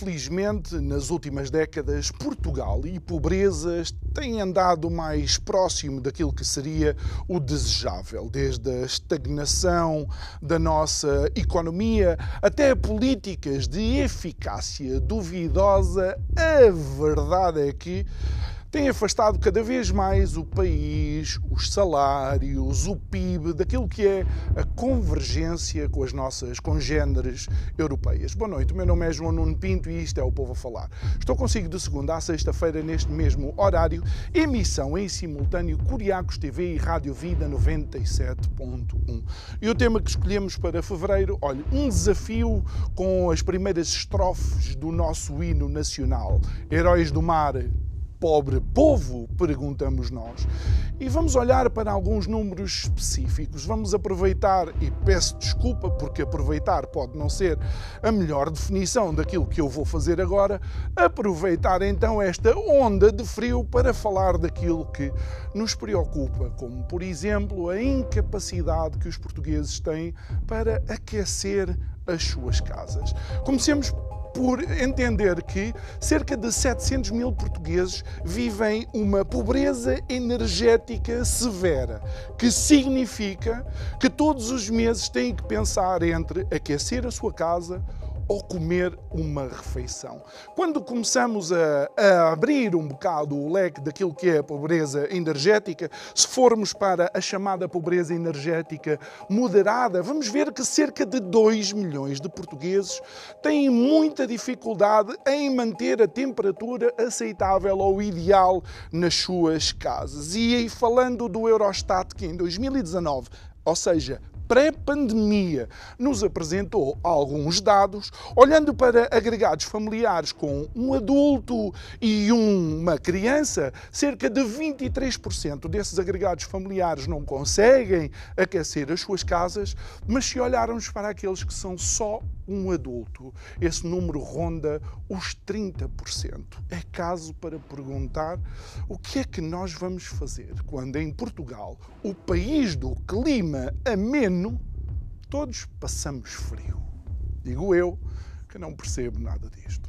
Infelizmente, nas últimas décadas, Portugal e pobrezas têm andado mais próximo daquilo que seria o desejável, desde a estagnação da nossa economia até políticas de eficácia duvidosa. A verdade é que tem afastado cada vez mais o país, os salários, o PIB, daquilo que é a convergência com as nossas congêneres europeias. Boa noite, o meu nome é João Nuno Pinto e isto é o Povo a Falar. Estou consigo de segunda a sexta-feira neste mesmo horário, emissão em simultâneo Curiacos TV e Rádio Vida 97.1. E o tema que escolhemos para fevereiro, olha, um desafio com as primeiras estrofes do nosso hino nacional. Heróis do Mar, pobre povo? Perguntamos nós. E vamos olhar para alguns números específicos. Vamos aproveitar, e peço desculpa porque aproveitar pode não ser a melhor definição daquilo que eu vou fazer agora, aproveitar então esta onda de frio para falar daquilo que nos preocupa, como por exemplo a incapacidade que os portugueses têm para aquecer as suas casas. Comecemos por entender que cerca de 700 mil portugueses vivem uma pobreza energética severa, que significa que todos os meses têm que pensar entre aquecer a sua casa ou comer uma refeição. Quando começamos a, a, abrir um bocado o leque daquilo que é a pobreza energética, se formos para a chamada pobreza energética moderada, vamos ver que cerca de 2 milhões de portugueses têm muita dificuldade em manter a temperatura aceitável ou ideal nas suas casas. E aí, falando do Eurostat, que em 2019 ou seja, pré-pandemia, nos apresentou alguns dados, olhando para agregados familiares com um adulto e uma criança, cerca de 23% desses agregados familiares não conseguem aquecer as suas casas, mas se olharmos para aqueles que são só um adulto, esse número ronda os 30%. É caso para perguntar o que é que nós vamos fazer quando em Portugal, o país do clima ameno, todos passamos frio. Digo eu que não percebo nada disto.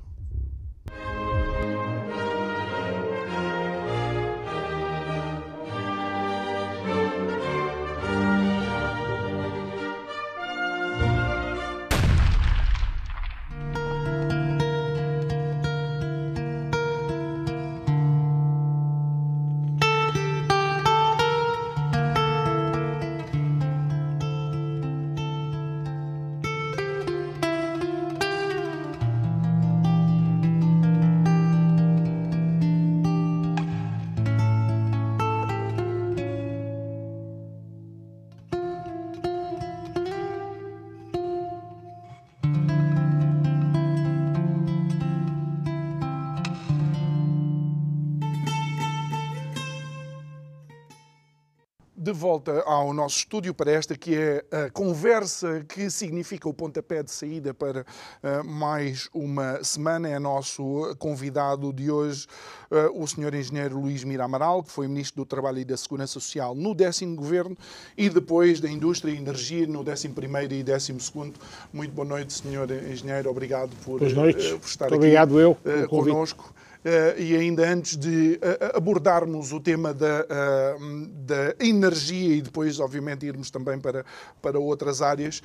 De volta ao nosso estúdio para esta que é a conversa que significa o pontapé de saída para uh, mais uma semana. É nosso convidado de hoje uh, o senhor engenheiro Luís Mira Amaral, que foi ministro do Trabalho e da Segurança Social no décimo governo e depois da Indústria e Energia no décimo primeiro e décimo segundo. Muito boa noite, senhor engenheiro. Obrigado por, uh, por estar Muito aqui obrigado eu, conosco. Uh, e ainda antes de uh, abordarmos o tema da, uh, da, energia e depois, obviamente, irmos também para, para outras áreas,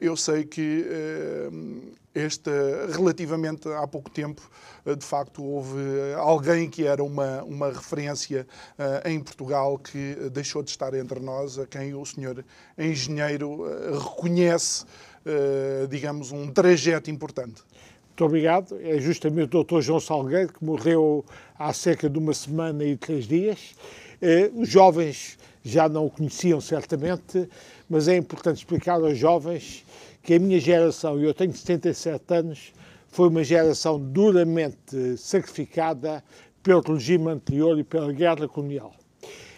eu sei que esta, relativamente há pouco tempo, de facto, houve alguém que era uma, uma referência em Portugal que deixou de estar entre nós, a quem o senhor engenheiro reconhece, digamos, um trajeto importante. Muito obrigado. É justamente o Dr. João Salgueiro, que morreu há cerca de uma semana e três dias. Eh, os jovens já não o conheciam certamente, mas é importante explicar aos jovens que a minha geração, e eu tenho 77 anos, foi uma geração duramente sacrificada pelo regime anterior e pela guerra colonial.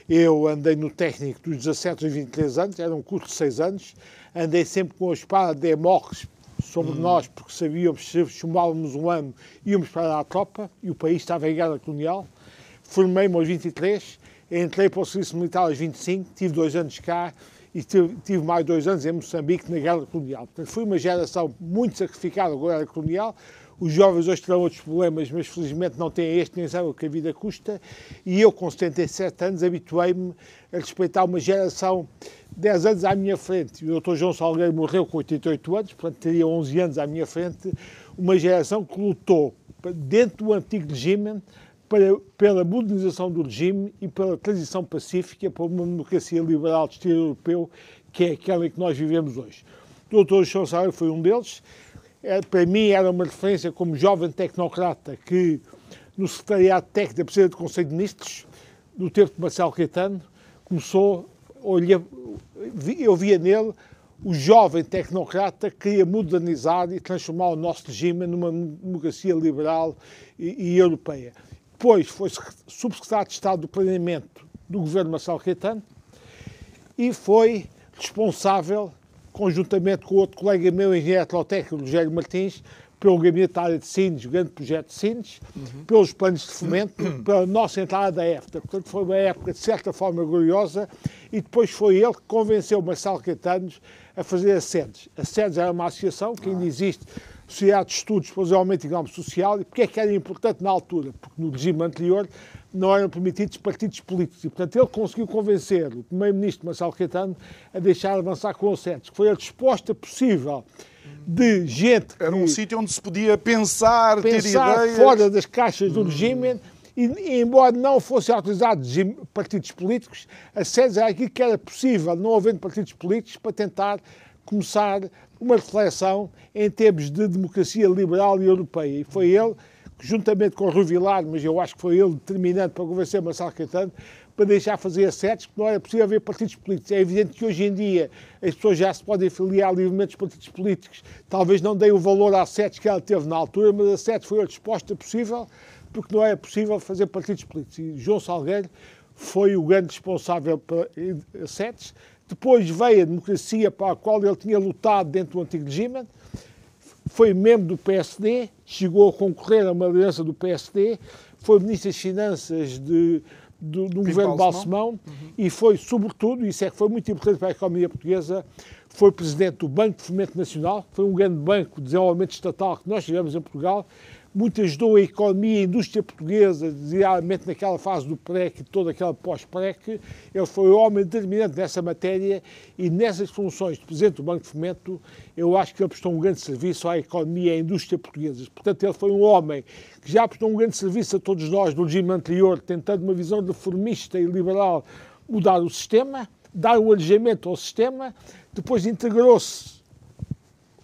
Eu andei no técnico dos 17 aos 23 anos, era um curso de 6 anos, andei sempre com a espada de Demócrates sobre hum. nós, porque sabíamos se chumávamos um ano, íamos para a tropa, e o país estava em guerra colonial. Formei-me aos 23, entrei para o serviço militar aos 25, tive dois anos cá, e tive, mais dois anos em Moçambique na guerra colonial. Portanto, fui uma geração muito sacrificada com a guerra colonial. Os jovens hoje terão outros problemas, mas felizmente não têm este, nem sabem o que a vida custa. E eu, com 77 anos, habituei-me a respeitar uma geração 10 anos à minha frente. O Dr. João Salgueiro morreu com 88 anos, portanto teria 11 anos à minha frente. Uma geração que lutou dentro do antigo regime para, pela modernização do regime e pela transição pacífica para uma democracia liberal de estilo europeu, que é aquela em que nós vivemos hoje. O Dr. Chaussard foi um deles. É, para mim era uma referência como jovem tecnocrata que, no Secretariado Técnico da Presidência do Conselho de Ministros, no tempo de Marcelo Caetano, começou, eu via nele o jovem tecnocrata que queria modernizar e transformar o nosso regime numa democracia liberal e, e europeia. Depois foi subsecretário de Estado do Planeamento do governo Marcelo Caetano e foi responsável, conjuntamente com outro colega meu, engenheiro eletrotécnico, Rogério Martins, pelo gabinete da área de Sines, o grande projeto de Sines, uhum. pelos planos de fomento, pela nossa entrada da EFTA. Portanto, foi uma época, de certa forma, gloriosa e depois foi ele que convenceu Marcelo Caetano a fazer a SEDES. A SEDES era uma associação que ainda existe Sociedade de Estudos para o Desenvolvimento Económico Social. E porque é que era importante na altura? Porque no regime anterior não eram permitidos partidos políticos. E, portanto, ele conseguiu convencer o primeiro-ministro Marcelo Caetano a deixar avançar com o CETES, que foi a resposta possível de gente... Era um sítio onde se podia pensar, pensar ter ideias... fora das caixas do regime e, embora não fossem autorizados partidos políticos, a SEDES era aquilo que era possível, não havendo partidos políticos, para tentar começar uma reflexão em termos de democracia liberal e europeia. E foi ele, juntamente com o Rui Vilar, mas eu acho que foi ele determinante para convencer Marcelo Caetano, para deixar fazer assetos, que não era possível haver partidos políticos. É evidente que hoje em dia as pessoas já se podem filiar livremente aos partidos políticos, talvez não deem o valor a assetos que ela teve na altura, mas assetos foi a resposta possível, porque não era possível fazer partidos políticos. E João Salgueiro foi o grande responsável para assetos, depois veio a democracia para a qual ele tinha lutado dentro do antigo regime, foi membro do PSD, chegou a concorrer a uma liderança do PSD, foi ministro das Finanças de, do, do governo Balsemão uhum. e foi, sobretudo, isso é que foi muito importante para a economia portuguesa, foi presidente do Banco de Fomento Nacional, foi um grande banco de desenvolvimento estatal que nós tivemos em Portugal, muito ajudou a economia a indústria portuguesa, designadamente naquela fase do PREC toda aquela pós-PREC. Ele foi o homem determinante nessa matéria e nessas funções de Presidente do Banco de Fomento, eu acho que ele prestou um grande serviço à economia e à indústria portuguesas. Portanto, ele foi um homem que já prestou um grande serviço a todos nós no regime anterior, tentando uma visão reformista e liberal mudar o sistema, dar um alejamento ao sistema, depois integrou-se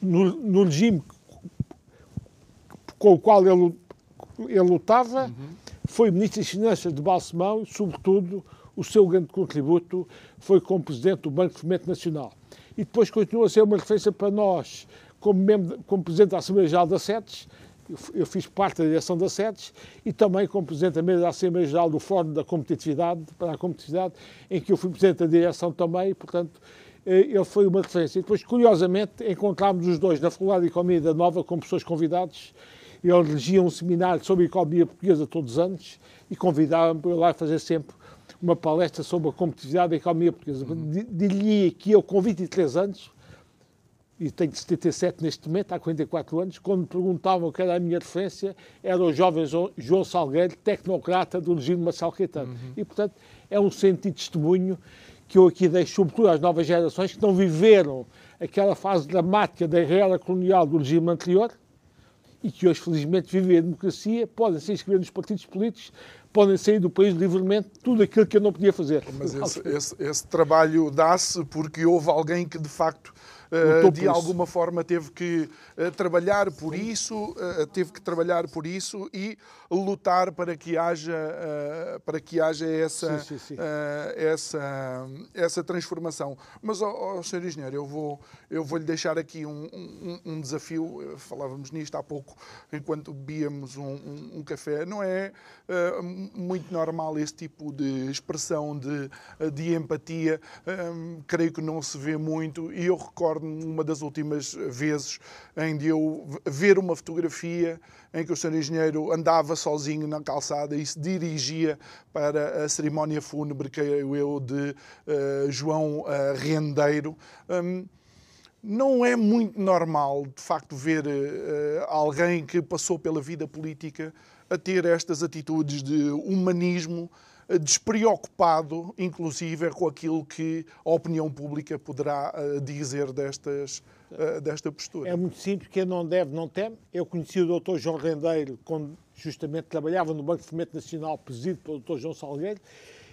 no, no regime com o qual ele, ele lutava, uhum. foi Ministro das Finanças de Balsemão e, sobretudo, o seu grande contributo foi como Presidente do Banco de Fomento Nacional. E depois continua a ser uma referência para nós, como, membro, como Presidente da Assembleia Geral da SETES, eu fiz parte da direção da SETES e também como Presidente da Mesa da Assembleia Geral do Fórum da Competitividade, para a Competitividade, em que eu fui Presidente da direção também, e, portanto, eh, ele foi uma referência. E depois, curiosamente, encontramos os dois na Faculdade de Economia da Nova como pessoas convidados ele dirigia um seminário sobre a economia portuguesa todos os anos e convidava-me para lá fazer sempre uma palestra sobre a competitividade da economia portuguesa. Uhum. Diria que eu, com 23 anos, e tenho 77 neste momento, há 44 anos, quando me perguntavam o que era a minha referência, era o jovem João Salgueiro, tecnocrata do regime Marcelo Caetano. Uhum. E, portanto, é um sentido de testemunho que eu aqui deixo, sobretudo às novas gerações que não viveram aquela fase dramática da era colonial do regime anterior, e que hoje, felizmente, vivem a democracia, podem se inscrever nos partidos políticos, podem sair do país livremente, tudo aquilo que eu não podia fazer. Mas esse, esse, esse trabalho dá-se porque houve alguém que, de facto, de alguma forma teve que trabalhar por isso, teve que trabalhar por isso e lutar para que haja, para que haja essa, sim, sim, sim. essa, essa transformação. Mas, oh, oh, Sr. Engenheiro, eu vou, eu vou lhe deixar aqui um, um, um desafio. Falávamos nisto há pouco, enquanto bebíamos um, um café. Não é muito normal esse tipo de expressão de, de empatia. creio que não se vê muito e eu recordo-me uma das últimas vezes em de eu ver uma fotografia em que o senhor engenheiro andava sozinho na calçada e se dirigia para a cerimónia fúnebre, creio eu, de uh, João uh, Rendeiro. Um, não é muito normal, de facto, ver uh, alguém que passou pela vida política a ter estas atitudes de humanismo, despreocupado, inclusive, com aquilo que a opinião pública poderá dizer destas uh, desta postura. É muito simples, quem não deve não teme. Eu conheci o Dr. João Rendeiro quando justamente trabalhava no Banco de Fomento Nacional, presidido pelo Dr. João Salgueiro,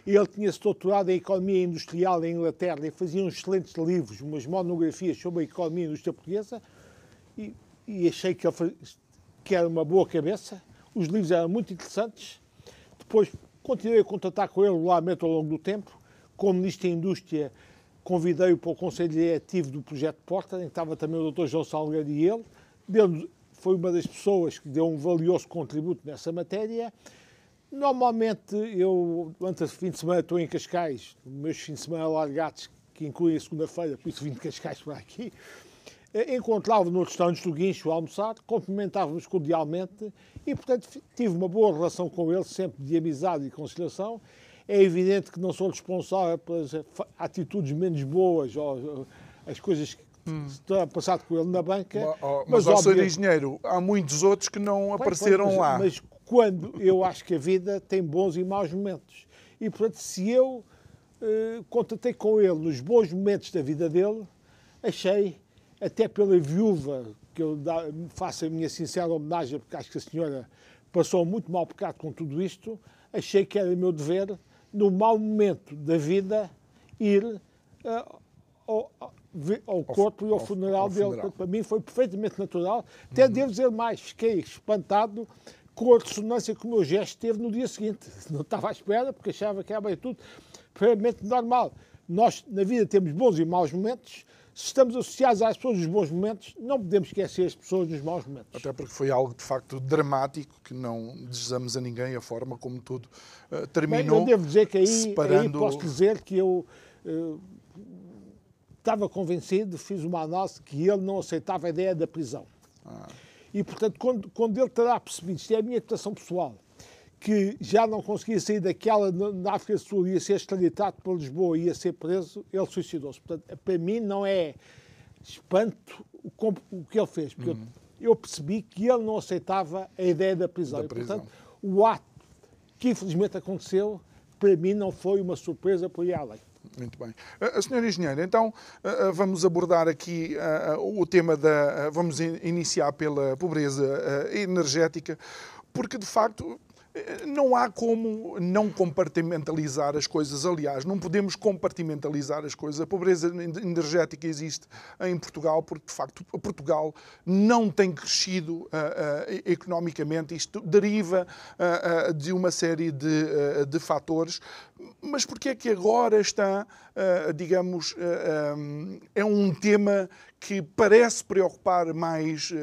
ele tinha-se doutorado em Economia Industrial em Inglaterra e fazia uns excelentes livros, umas monografias sobre a economia e indústria portuguesa, e, e achei que, ele que era uma boa cabeça. Os livros eram muito interessantes. Depois continuei a contatar com ele regularmente ao longo do tempo. Como Ministro da Indústria, convidei-o para o Conselho Diretivo do Projeto Porta, em que estava também o Dr. João Salgueiro e ele. Deu, foi uma das pessoas que deu um valioso contributo nessa matéria. Normalmente, eu, durante o fim de semana, estou em Cascais, meus fins de semana largados, que incluem a segunda-feira, por isso vim de Cascais para aqui. Eh, encontrava no restaurante do Guincho a almoçar, cumprimentávamos cordialmente e, portanto, tive uma boa relação com ele, sempre de amizade e conciliação. É evidente que não sou responsável pelas atitudes menos boas ou as coisas que hum. passar com ele na banca. Mas, oh, mas, mas óbvio, engenheiro, há muitos outros que não apareceram mas, lá. Mas quando eu acho que a vida tem bons e maus momentos. E, portanto, se eu eh, contatei com ele nos bons momentos da vida dele, achei, até pela viúva, que eu faço a minha sincera homenagem, porque acho que a senhora passou muito mal pecado com tudo isto, achei que era meu dever no mau momento da vida, ir uh, ao, ao, corpo ao, e ao funeral ao, dele. Funeral. Para mim foi perfeitamente natural. Até uhum. devo dizer mais, fiquei espantado com a ressonância que o meu gesto teve no dia seguinte. Não estava à espera, porque achava que era tudo perfeitamente normal. Nós, na vida, temos bons e maus momentos se estamos associados às pessoas nos bons momentos, não podemos esquecer as pessoas nos maus momentos. Até porque foi algo de facto dramático, que não desejamos a ninguém a forma como tudo uh, terminou. Bem, eu devo dizer que aí, separando... aí posso dizer que eu uh, estava convencido, fiz uma análise que ele não aceitava a ideia da prisão. Ah. E, portanto, quando, quando ele terá percebido, isto é a minha interpretação pessoal, que já não conseguia sair daquela na África do Sul, ia ser extraditado para Lisboa, ia ser preso, ele suicidou-se. Portanto, para mim não é espanto o, que ele fez, porque uhum. eu, eu, percebi que ele não aceitava a ideia da prisão. Da prisão. E, portanto, o ato que infelizmente aconteceu, para mim não foi uma surpresa por ir além. Muito bem. A senhora engenheira, então vamos abordar aqui o tema da. Vamos iniciar pela pobreza energética, porque de facto não há como não compartimentalizar as coisas. Aliás, não podemos compartimentalizar as coisas. A pobreza energética existe em Portugal porque, de facto, Portugal não tem crescido uh, uh, economicamente. Isto deriva uh, de uma série de, de fatores. Mas porquê é que agora está, digamos, um, é um tema que parece preocupar mais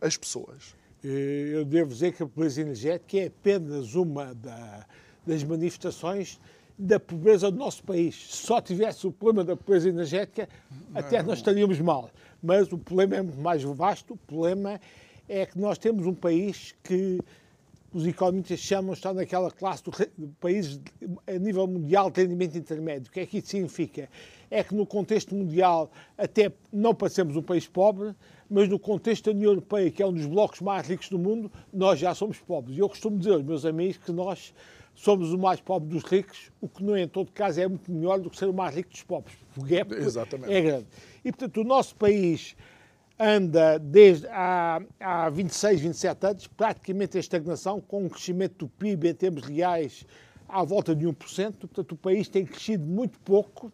as pessoas? Eh, eu devo dizer que a pobreza energética é apenas uma da, das manifestações da pobreza do nosso país. Se só tivesse o problema da pobreza energética, até nós estaríamos mal. Mas o problema é muito mais vasto. O problema é que nós temos um país que os economistas chamam estar naquela classe de países a nível mundial de rendimento intermédio. O que é que isso significa? É que no contexto mundial até não parecemos um país pobre, mas no contexto da União Europeia, que é um dos blocos mais ricos do mundo, nós já somos pobres. E eu costumo dizer aos meus amigos que nós somos o mais pobre dos ricos, o que, não, em todo caso, é muito melhor do que ser o mais rico dos pobres. O gap Exatamente. é grande. E, portanto, o nosso país anda desde há, há 26, 27 anos, praticamente em estagnação, com um crescimento do PIB em termos reais à volta de 1%. Portanto, o país tem crescido muito pouco.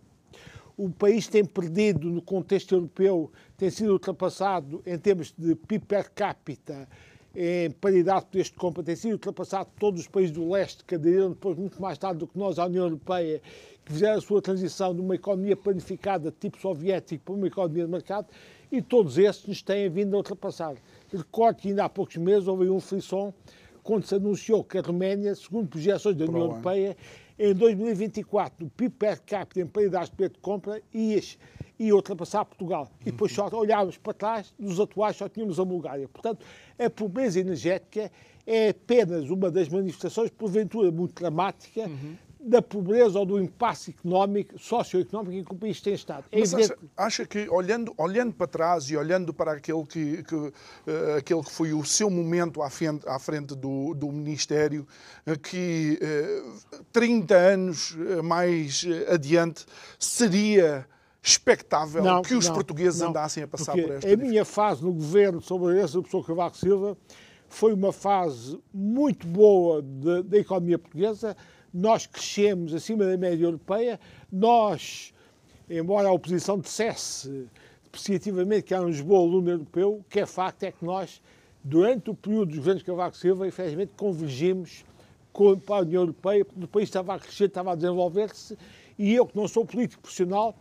o país tem perdido no contexto europeu, tem sido ultrapassado em termos de PIB per capita, em paridade de poderes de compra, tem sido ultrapassado todos os países do leste que aderiram depois muito mais tarde do que nós à União Europeia, que fizeram a sua transição de uma economia planificada tipo soviético para uma economia de mercado, e todos esses nos têm vindo a ultrapassar. Recordo que ainda há poucos meses houve um frisson quando se anunciou que a Roménia, segundo projeções da União Europeia, em 2024 o PIB per capita em paridade de poder de compra ia, ia ultrapassar Portugal. E depois só olhávamos para trás, nos atuais só tínhamos a Bulgária. Portanto, a pobreza energética é apenas uma das manifestações, porventura muito dramática, uhum da pobreza ou do impasse económico, socioeconómico em que o país tem estado. É Mas acha, acha, que, olhando, olhando para trás e olhando para aquele que, que uh, aquele que foi o seu momento à frente, à frente do, do Ministério, uh, que uh, eh, 30 anos mais adiante seria expectável não, que os não, portugueses não, andassem a passar por esta A minha fase no governo sobre essa pessoa Cavaco Silva foi uma fase muito boa da economia portuguesa, nós crescemos acima da média europeia, nós, embora a oposição dissesse depreciativamente que éramos bom aluno europeu, o que é facto é que nós, durante o período dos governos Cavaco Silva, efetivamente convergimos com, para a União Europeia, porque o país estava a crescer, estava a desenvolver-se, e eu, que não sou político profissional,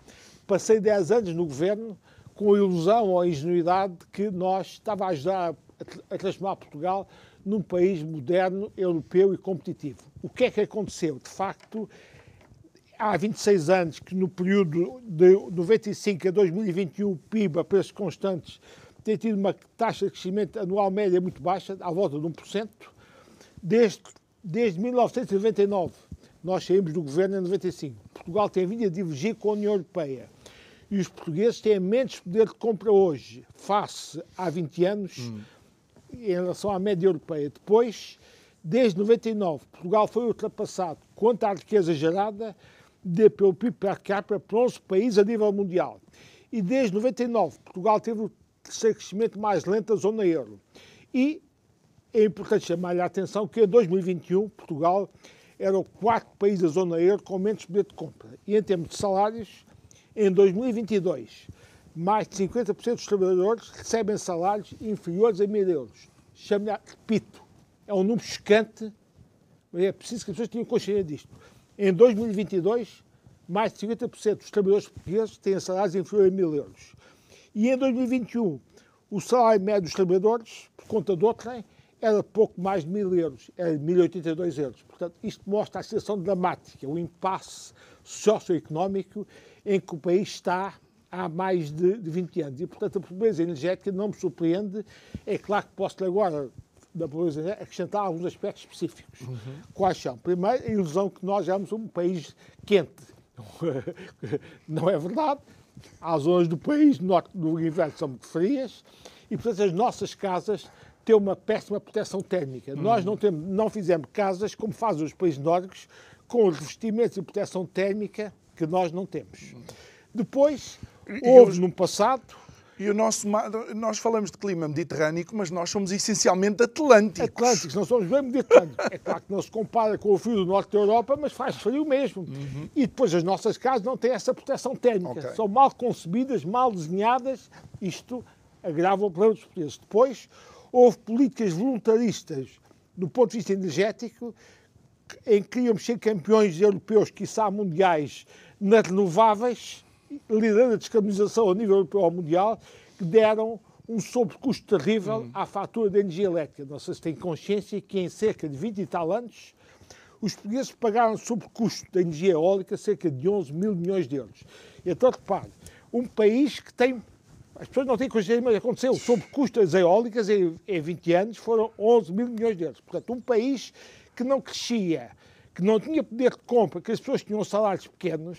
passei 10 anos no governo com a ilusão ou a ingenuidade de que nós estava a ajudar a, a transformar Portugal num país moderno, europeu e competitivo. O que é que aconteceu? De facto, há 26 anos que no período de 95 a 2021 o PIB a preços constantes tem tido uma taxa de crescimento anual média muito baixa, à volta de 1%. Desde, desde 1999, nós saímos do governo em 95. Portugal tem vindo a divergir com a União Europeia. E os portugueses têm menos poder de compra hoje, face há 20 anos, hum em relação à média europeia. Depois, desde 99, Portugal foi ultrapassado quanto à riqueza gerada de, pelo PIB per capita por 11 países a nível mundial. E desde 99, Portugal teve o terceiro crescimento mais lento da zona euro. E é importante chamar-lhe a atenção que em 2021 Portugal era o quarto país da zona euro com menos poder de compra. E em termos de salários, em 2022 mais de 50% dos trabalhadores recebem salários inferiores a mil euros. Chamo-lhe, repito, é um número chocante, mas é preciso que as pessoas tenham consciência disto. Em 2022, mais de 50% dos trabalhadores portugueses têm salários inferiores a mil euros. E em 2021, o salário médio dos trabalhadores, por conta do outrem, era pouco mais de mil euros, era 1.082 euros. Portanto, isto mostra a situação dramática, o impasse socioeconómico em que o país está há mais de, de 20 anos. E, portanto, a pobreza energética não me surpreende. É claro que posso agora, da pobreza acrescentar alguns aspectos específicos. Uhum. Quais são? Primeiro, a ilusão que nós somos um país quente. Não é verdade. Há zonas do país, no norte do inverno, são muito frias. E, portanto, as nossas casas têm uma péssima proteção térmica. Uhum. Nós não, temos, não fizemos casas como fazem os países nórdicos, com revestimentos e proteção térmica que nós não temos. Uhum. Depois, Houve no passado. E o nosso nós falamos de clima mediterrâneo, mas nós somos essencialmente atlânticos. Atlânticos, não somos bem mediterrâneos. é claro que não se compara com o frio do norte da Europa, mas faz frio mesmo. Uhum. E depois as nossas casas não têm essa proteção térmica. Okay. São mal concebidas, mal desenhadas. Isto agrava o problema dos portugueses. Depois, houve políticas voluntaristas do ponto de vista energético em que queríamos ser campeões europeus, quiçá mundiais, nas renováveis liderando a descarbonização a nível europeu ou mundial, que deram um sobrecusto terrível uhum. à fatura de energia elétrica. Não sei se têm consciência que em cerca de 20 e tal anos os portugueses pagaram sobrecusto da energia eólica cerca de 11 mil milhões de euros. Então, repare, um país que tem. As pessoas não têm consciência, mas aconteceu. O sobrecusto das eólicas em, em 20 anos foram 11 mil milhões de euros. Portanto, um país que não crescia, que não tinha poder de compra, que as pessoas tinham salários pequenos,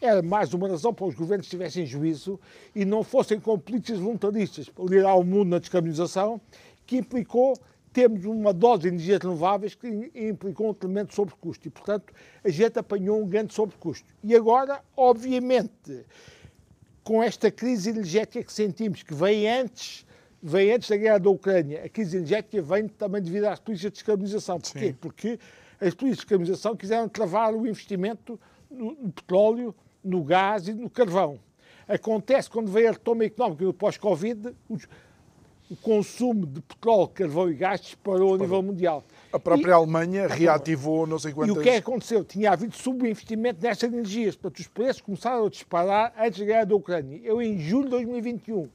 era mais uma razão para os governos tivessem juízo e não fossem com políticas voluntaristas para liderar o mundo na descarbonização, que implicou termos uma dose de energias renováveis que implicou um tremendo sobrecusto. E, portanto, a gente apanhou um grande sobrecusto. E agora, obviamente, com esta crise energética que sentimos, que vem antes, vem antes da guerra da Ucrânia, a crise energética vem também devido às políticas de descarbonização. Porquê? Sim. Porque as políticas de descarbonização quiseram travar o investimento no petróleo no gás e no carvão. Acontece quando veio a retoma económica do pós-Covid, o consumo de petróleo, carvão e gás disparou a nível mundial. A própria e, Alemanha reativou não sei quantas... E o que é aconteceu? Tinha havido subinvestimento nestas energias. Portanto, os preços começaram a disparar antes da guerra da Ucrânia. Eu, em julho de 2021,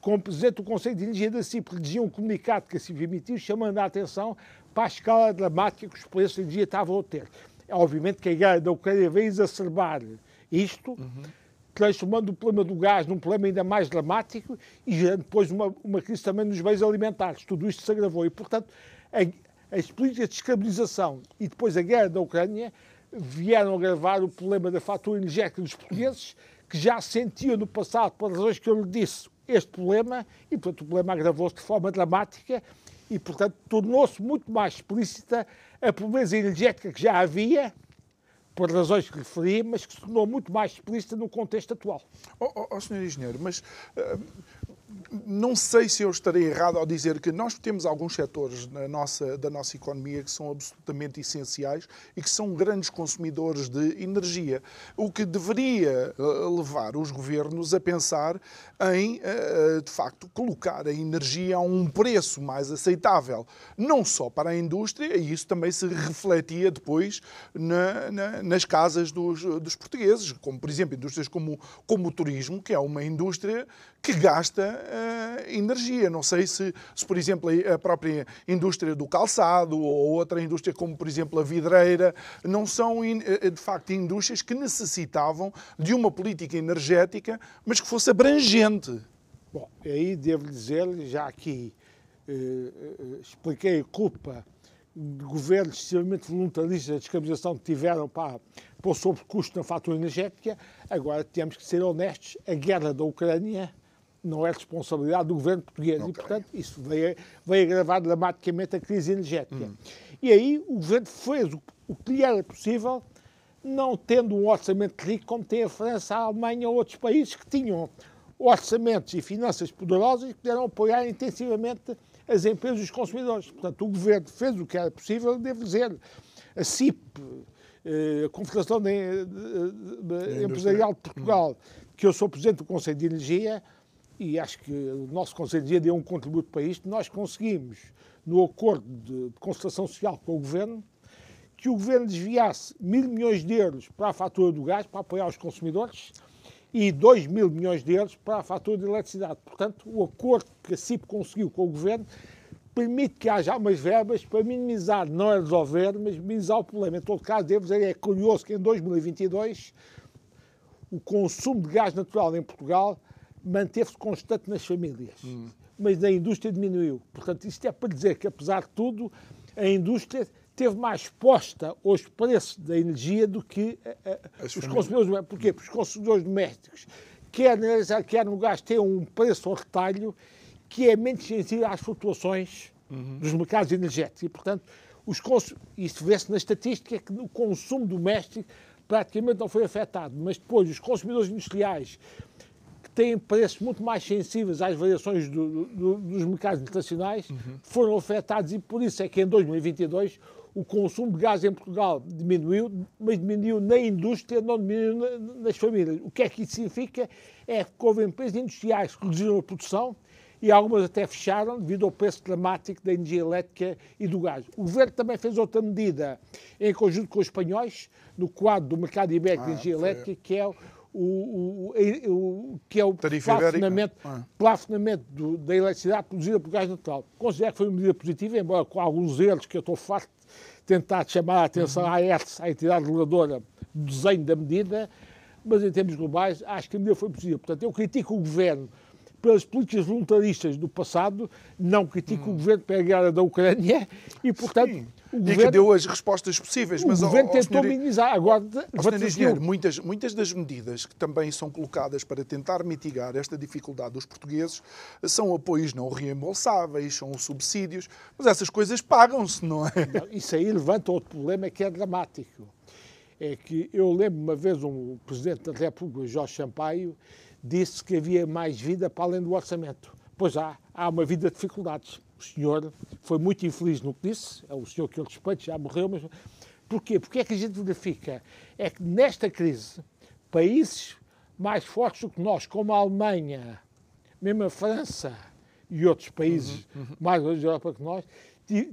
como Presidente do Conselho de Energia da CIP, redigi um comunicado que a CIP emitiu, chamando a atenção para a escala dramática que os preços de energia estavam a ter. Obviamente que a guerra da Ucrânia veio exacerbar isto, uhum. transformando o problema do gás num problema ainda mais dramático e gerando depois uma, uma crise também nos bens alimentares. Tudo isto se agravou e, portanto, a, as políticas de desestabilização e depois a guerra da Ucrânia vieram agravar o problema da fatura energética dos portugues, que já sentiam no passado, por razões que eu lhe disse, este problema, e portanto o problema agravou-se de forma dramática e, portanto, tornou-se muito mais explícita a pobreza energética que já havia, por razões que referi, mas que se tornou muito mais explícita no contexto atual. Ó oh, oh, oh, Sr. Engenheiro, mas uh, não sei se eu estarei errado ao dizer que nós temos alguns setores nossa, da nossa economia que são absolutamente essenciais e que são grandes consumidores de energia, o que deveria eh, levar os governos a pensar em, eh, de facto, colocar a energia a um preço mais aceitável, não só para a indústria, e isso também se refletia depois na, na, nas casas dos, dos portugueses, como, por exemplo, indústrias como, como o turismo, que é uma indústria que gasta uh, energia. Não sei se, se, por exemplo, a própria indústria do calçado ou outra indústria como, por exemplo, a vidreira, não são, eh, de facto, indústrias que necessitavam de uma política energética, mas que fosse abrangente. Bom, aí devo dizer, já aqui eh, expliquei a culpa de governos extremamente voluntaristas de descarbonização que tiveram para, para o sobrecusto na fatura energética, agora temos que ser honestos, a guerra da Ucrânia não é responsabilidade do governo português okay. e, portanto, isso veio, veio agravar dramaticamente a crise energética. Hum. E aí o governo fez o, o que lhe era possível, não tendo um orçamento rico como tem a França, a Alemanha ou outros países que tinham orçamentos e finanças poderosas e puderam apoiar intensivamente as empresas e os consumidores. Portanto, o governo fez o que era possível, devo dizer. A CIP, eh, a Confederação de, de, de, Empresarial de Portugal, hum. que eu sou presidente do Conselho de Energia, e acho que o nosso Conselho de Dia deu um contributo para isto, nós conseguimos, no acordo de, concertação social com o Governo, que o Governo desviasse mil milhões de euros para a fatura do gás, para apoiar os consumidores, e 2 mil milhões de euros para a fatura de eletricidade. Portanto, o acordo que a CIP conseguiu com o Governo permite que haja umas verbas para minimizar, não é resolver, mas minimizar o problema. Em todo caso, devo dizer, é curioso que em 2022 o consumo de gás natural em Portugal manteve-se constante nas famílias, hum. mas na indústria diminuiu. Portanto, isto é para dizer que, apesar de tudo, a indústria teve mais exposta aos preços da energia do que a, eh, a, eh, os consumidores. Porquê? Porque os consumidores domésticos, quer, quer no gás, têm um preço ao retalho que é menos sensível às flutuações uhum. dos mercados energéticos. E, portanto, os consum... isso vê-se na estatística que o consumo doméstico praticamente não foi afetado, mas depois os consumidores industriais têm preços muito mais sensíveis às variações do, do, dos mercados internacionais, uhum. foram afetados e por isso é que em 2022 o consumo de gás em Portugal diminuiu, mas diminuiu na indústria, não diminuiu nas famílias. O que é que isso significa? É que houve empresas industriais que reduziram a produção e algumas até fecharam devido ao preço dramático da energia elétrica e do gás. O governo também fez outra medida em conjunto com os espanhóis, no quadro do mercado ibérico ah, de energia elétrica, que é o, o, o, que é o plafonamento, ah. plafonamento do, da eletricidade produzida por gás natural. Considero que foi uma medida positiva, embora com alguns erros que eu estou farto de tentar chamar a atenção uhum. à ERTS, à entidade reguladora, do desenho da medida, mas em termos globais acho que a medida foi positiva. Portanto, eu critico o Governo pelas políticas voluntaristas do passado, não critico hum. o Governo pela guerra da Ucrânia e, portanto, Sim o e governo, que deu as respostas possíveis. O mas, governo tentou minimizar. Agora, engenheiro, muitas, muitas das medidas que também são colocadas para tentar mitigar esta dificuldade dos portugueses são apoios não reembolsáveis, são subsídios, mas essas coisas pagam-se, não é? Não, isso aí levanta outro problema que é dramático. É que eu lembro uma vez um Presidente da República, Jorge Sampaio, disse que havia mais vida para além do orçamento. Pois há, há uma vida de dificuldades o senhor foi muito infeliz no que disse, é o senhor que eu respeito, já morreu, mas porquê? Porque é que a gente verifica? É que nesta crise, países mais fortes do que nós, como a Alemanha, mesmo a França e outros países uhum, uhum. mais da Europa que nós,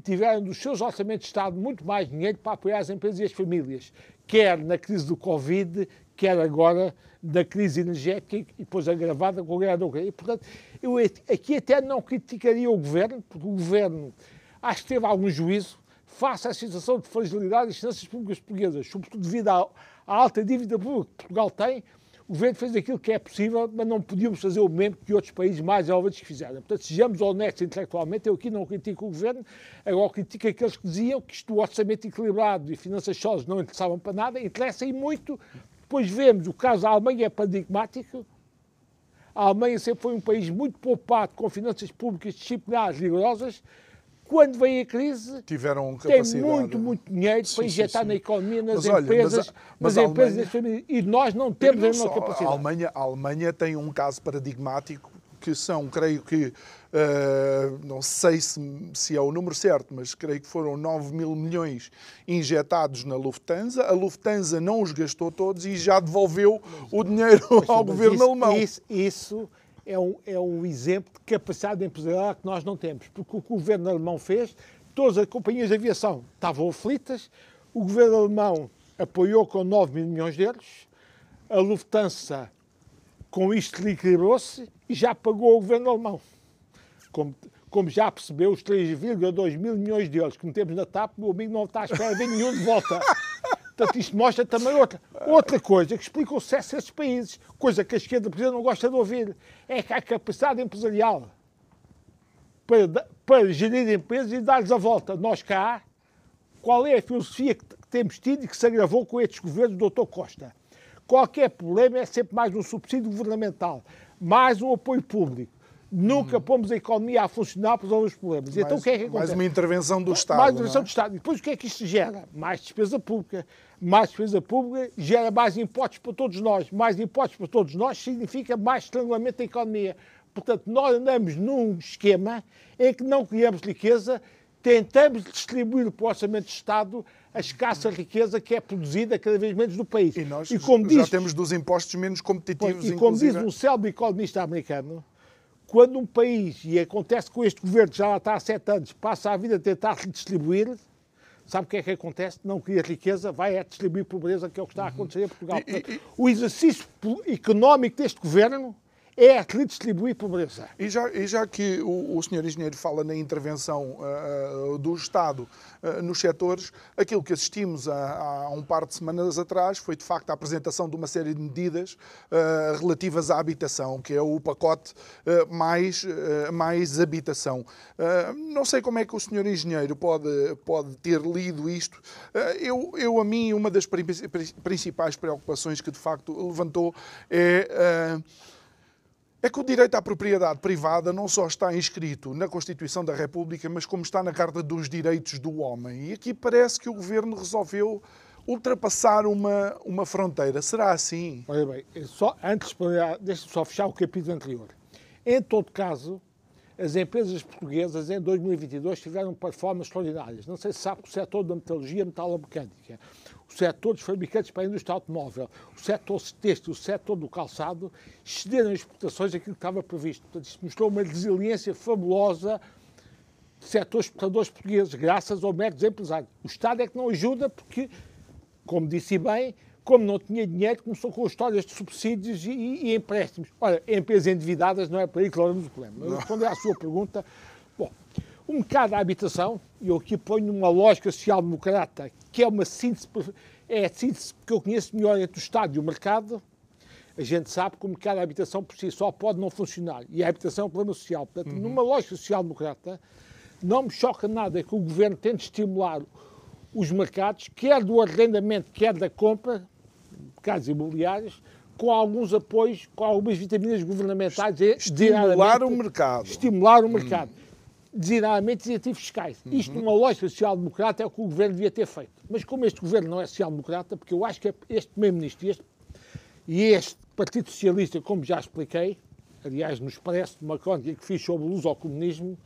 tiveram dos seus orçamentos de Estado muito mais dinheiro para apoiar as empresas e as famílias, quer na crise do Covid, quer agora na crise energética e depois agravada com a guerra da Ucrânia. Portanto, eu aqui até não criticaria o governo, porque o governo acho que teve algum juízo face à situação de fragilidade das finanças públicas portuguesas, sobretudo devido à, à alta dívida pública que Portugal tem, o governo fez aquilo que é possível, mas não podíamos fazer o mesmo que outros países mais desenvolvidos fizeram. Portanto, sejamos honestos intelectualmente, eu aqui não critico o governo, agora critico aqueles que diziam que isto, o orçamento equilibrado e finanças sólidas não interessavam para nada, interessa e muito. Depois vemos o caso da Alemanha é paradigmático. A Alemanha sempre foi um país muito poupado, com finanças públicas disciplinares rigorosas, quando vem a crise, tiveram capacidade. tem muito, muito dinheiro sim, para injetar sim, sim. na economia, nas mas, empresas, olha, mas, mas nas empresas Alemanha, e nós não temos a mesma capacidade. A Alemanha, a Alemanha tem um caso paradigmático que são, creio que, uh, não sei se, se, é o número certo, mas creio que foram 9 mil milhões injetados na Lufthansa. A Lufthansa não os gastou todos e já devolveu o dinheiro ao governo isso, alemão. Isso, isso é um, é um exemplo de capacidade empresarial que nós não temos, porque o que o governo alemão fez, todas as companhias de aviação estavam aflitas, o governo alemão apoiou com 9 mil milhões de euros, a Lufthansa com isto equilibrou-se e já pagou o governo alemão. Como, como já percebeu, os 3,2 mil milhões de euros que metemos na TAP, o amigo não está à espera de nenhum de volta. Portanto, isto mostra também outra, outra coisa que explica o sucesso desses países, coisa que a esquerda por não gosta de ouvir, é que a capacidade empresarial para, para gerir empresas e dar-lhes a volta. Nós cá, qual é a filosofia que, que temos tido e que se agravou com estes governos do Dr. Costa? Qualquer problema é sempre mais um subsídio governamental, mais um apoio público. Nunca hum. pomos a economia a funcionar para resolver os problemas. Mais, então o que é que acontece? Mais uma intervenção do Estado. Mais uma intervenção é? do Estado. E depois o que é que isto gera? Mais despesa pública. Mais despesa pública gera mais impostos para todos nós. Mais impostos para todos nós significa mais estrangulamento da economia. Portanto, nós andamos num esquema em que não criamos riqueza, tentamos distribuir para o orçamento de Estado a escassa riqueza que é produzida cada vez menos no país. E nós e como já diz, temos dos impostos menos competitivos. E como diz um célebre economista americano, quando um país, e acontece com este governo que já lá está há sete anos, passa a vida a tentar redistribuir, sabe o que é que acontece? Não cria riqueza, vai a distribuir pobreza, que é o que está a acontecer em Portugal. Portanto, o exercício económico deste governo é redistribuir pobreza. E já, e já que o, o senhor engenheiro fala na intervenção uh, do Estado uh, nos setores, aquilo que assistimos a, um par de semanas atrás foi de facto a apresentação de uma série de medidas uh, relativas à habitação, que é o pacote mais, mais habitação. não sei como é que o senhor engenheiro pode, pode ter lido isto. eu, eu, a mim, uma das principais preocupações que de facto levantou é é que o direito à propriedade privada não só está inscrito na Constituição da República, mas como está na Carta dos Direitos do Homem. E aqui parece que o governo resolveu ultrapassar uma, uma fronteira. Será assim? Olha bem, só, antes, deixa-me só fechar o capítulo anterior. Em todo caso, as empresas portuguesas em 2022 tiveram performances extraordinárias. Não sei se sabe que o setor da metalurgia metalomecânica o setor dos fabricantes para a indústria automóvel, o setor têxtil, o setor do calçado, excederam as exportações aquilo que estava previsto. Portanto, isto mostrou uma resiliência fabulosa de setores exportadores portugueses, graças ao mérito dos empresários. O Estado é que não ajuda porque, como disse bem, como não tinha dinheiro, começou com histórias de subsídios e, e, empréstimos. Olha, empresas endividadas não é para aí que o problema. Mas responder à sua pergunta, bom, o mercado da habitação, e eu aqui ponho uma lógica social-democrata, que é uma síntese, é a síntese que eu conheço melhor entre o Estado e o mercado, a gente sabe que o mercado da habitação por si só pode não funcionar. E a habitação é um problema social. Portanto, uhum. numa lógica social-democrata, não me choca nada que o governo tente estimular os mercados, quer do arrendamento, quer da compra, casas imobiliárias, com alguns apoios, com algumas vitaminas governamentais. Estimular o mercado. Estimular o mercado. Uhum designadamente incentivos fiscais. Uhum. Isto, numa lógica social-democrata, é o que o governo devia ter feito. Mas como este governo não é social-democrata, porque eu acho que este primeiro-ministro este, e este Partido Socialista, como já expliquei, aliás, nos parece uma crónica que fiz sobre o uso ao comunismo,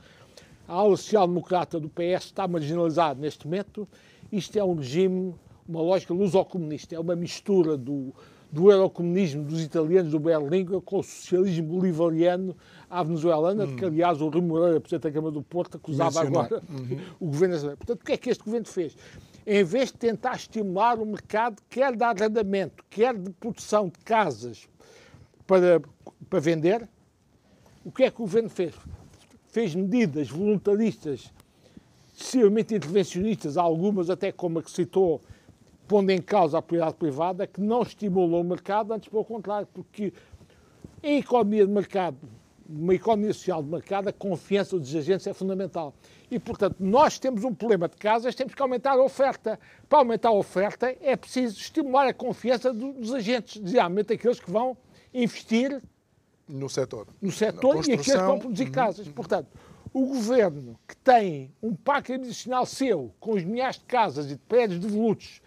a aula social-democrata do PS está marginalizada neste momento. Isto é um regime, uma lógica luso-comunista, é uma mistura do, do eurocomunismo dos italianos do Berlíngua com o socialismo bolivariano à venezuelana, hum. que aliás o Rui Moreira, Presidente da Câmara do Porto, acusava agora uhum. o governo brasileiro. Portanto, o que é que este governo fez? Em vez de tentar estimular o mercado, quer de arrendamento, quer de produção de casas para, para vender, o que é que o governo fez? Fez medidas voluntaristas, extremamente intervencionistas, algumas até como a que citou, pondo em causa a propriedade privada, que não estimulam o mercado, antes pelo contrário, porque em economia de mercado, uma economia social de mercado, a confiança dos agentes é fundamental. E, portanto, nós temos um problema de casas, temos que aumentar a oferta. Para aumentar a oferta é preciso estimular a confiança dos agentes, designadamente aqueles que vão investir no setor. No setor e aqueles que vão produzir uhum. casas. Portanto, o governo que tem um parque habitacional seu, com os milhares de casas e de prédios devolutos,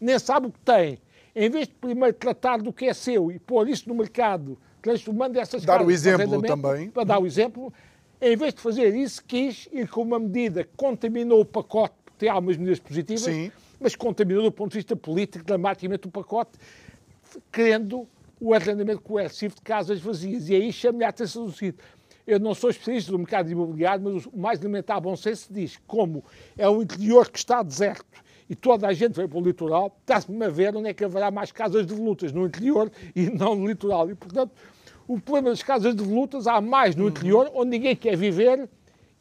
nem sabe o que tem, em vez de primeiro tratar do que é seu e pôr isso no mercado, transformando essas. Dar o exemplo também. Para dar o exemplo, em vez de fazer isso, quis ir com uma medida que contaminou o pacote, porque tem algumas medidas positivas, Sim. mas contaminou do ponto de vista político dramaticamente o pacote, querendo o arrendamento coercivo de casas vazias. E aí chama-lhe a atenção do seguinte, eu não sou especialista do mercado imobiliário, mas o mais elementar bom senso diz como é um interior que está deserto e toda a gente vem para o litoral, está-se-me a ver onde é que haverá mais casas de volutas, no interior e não no litoral. E, portanto, o problema das casas de volutas há mais no interior, onde ninguém quer viver,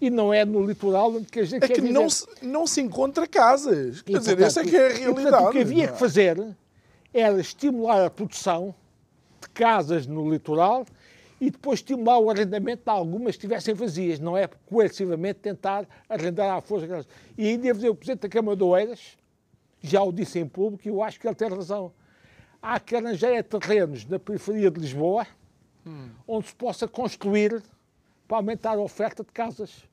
e não é no litoral onde a gente é quer que viver. Não se, não se encontra casas. Quer dizer, essa é que é a realidade. E, portanto, o que havia que fazer era estimular a produção de casas no litoral e depois estimular o arrendamento de algumas que estivessem vazias, não é coercivamente tentar arrendar à força. E aí devo dizer, o Presidente da Câmara de Oeiras já o disse em público e eu acho que ele tem razão. Há que arranjar terrenos na periferia de Lisboa hum. onde se possa construir para aumentar a oferta de casas.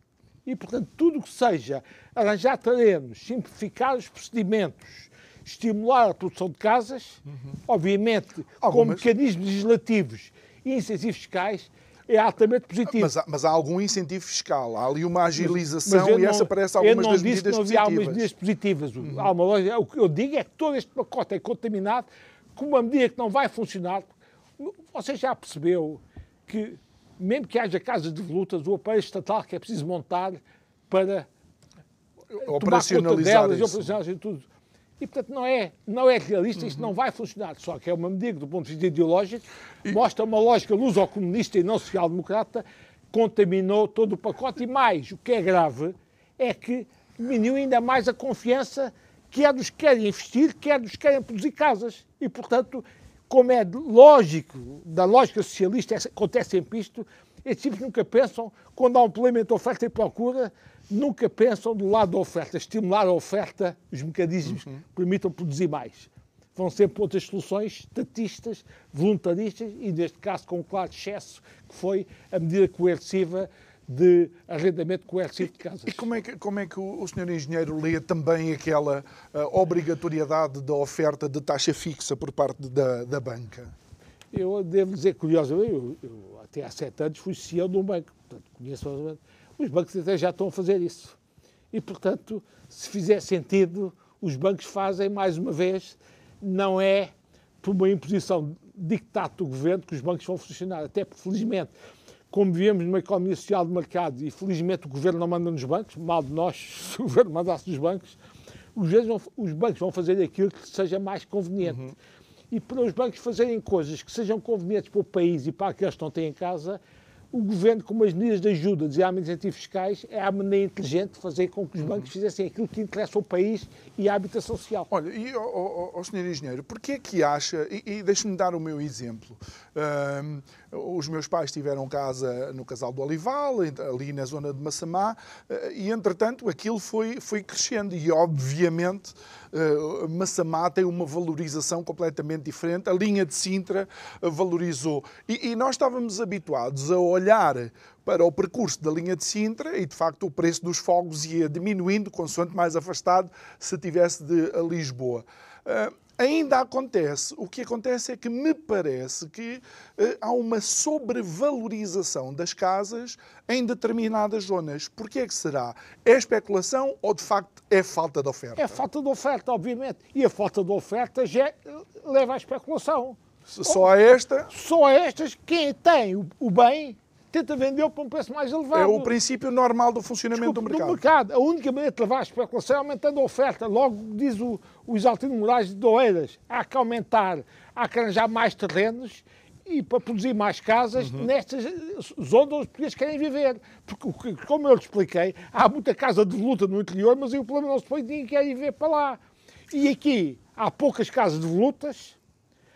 E, portanto, tudo o que seja arranjar terrenos, simplificar os procedimentos, estimular a produção de casas, uhum. obviamente Algumas... com mecanismos legislativos e incentivos fiscais, é altamente positivo. Mas há, mas há, algum incentivo fiscal, há ali uma agilização e não, essa parece algumas das medidas não havia algumas medidas positivas. Uhum. Há uma loja, o que eu digo é que todo este pacote é contaminado com uma medida que não vai funcionar. Você já percebeu que, mesmo que haja casas de volutas, o aparelho estatal que é preciso montar para operacionalizar tomar conta delas, isso. operacionalizar tudo e, portanto, não é, não é realista, uhum. isto não vai funcionar. Só que é uma medida, do ponto de vista ideológico, e... mostra uma lógica luso-comunista e não social-democrata, contaminou todo o pacote. E mais, o que é grave é que diminuiu ainda mais a confiança quer dos que querem investir, quer dos que querem produzir casas. E, portanto, como é lógico, da lógica socialista, acontece sempre isto, estes tipos nunca pensam, quando há um problema entre oferta e procura, nunca pensam do lado da oferta, estimular a oferta, os mecanismos uhum. permitam produzir mais. Vão sempre outras soluções estatistas, voluntaristas e, neste caso, com um claro excesso, que foi a medida coerciva de arrendamento coercivo de casas. E como é que, como é que o, o senhor engenheiro lê também aquela uh, obrigatoriedade da oferta de taxa fixa por parte da, da banca? Eu devo dizer, curiosamente, eu, eu até há sete anos fui CEO de um banco, portanto conheço os bancos até já estão a fazer isso. E, portanto, se fizer sentido, os bancos fazem, mais uma vez, não é por uma imposição dictato do governo que os bancos vão funcionar. Até porque, felizmente, como vivemos numa economia social de mercado e, felizmente, o governo não manda nos bancos, mal de nós se o governo mandasse nos bancos, os bancos vão fazer aquilo que seja mais conveniente. Uhum. E para os bancos fazerem coisas que sejam convenientes para o país e para aqueles que não têm em casa, o governo, com as medidas de ajuda, designadamente incentivos fiscais, é a maneira inteligente de fazer com que os bancos fizessem aquilo que interessa ao país e à habitação social. Olha, e ao, ao, senhor engenheiro, porquê é que acha, e, e deixe-me dar o meu exemplo, os meus pais tiveram casa no Casal do Olival, ali na zona de Massamá, uh, e entretanto aquilo foi, foi crescendo e obviamente uh, Massamá tem uma valorização completamente diferente, a linha de Sintra valorizou. E, e nós estávamos habituados a olhar para o percurso da linha de Sintra e, de facto, o preço dos fogos ia diminuindo consoante mais afastado se tivesse de Lisboa. Ainda acontece. O que acontece é que me parece que uh, há uma sobrevalorização das casas em determinadas zonas. Porquê é que será? É especulação ou de facto é falta de oferta? É falta de oferta, obviamente. E a falta de oferta já leva à especulação. Só a esta? Só a estas, quem tem o, o bem tenta vendê-lo por um preço mais elevado. É o princípio normal do funcionamento do mercado. Do mercado. A única maneira de levar a especulação é aumentando a oferta. Logo diz o, o Isaltino Moraes de Oeiras, há que aumentar, há que arranjar mais terrenos e para produzir mais casas uhum. nestas zonas onde os portugueses querem viver. Porque, como eu lhe expliquei, há muita casa de luta no interior, mas o problema não se põe, ninguém quer ir ver para lá. E aqui há poucas casas de volutas,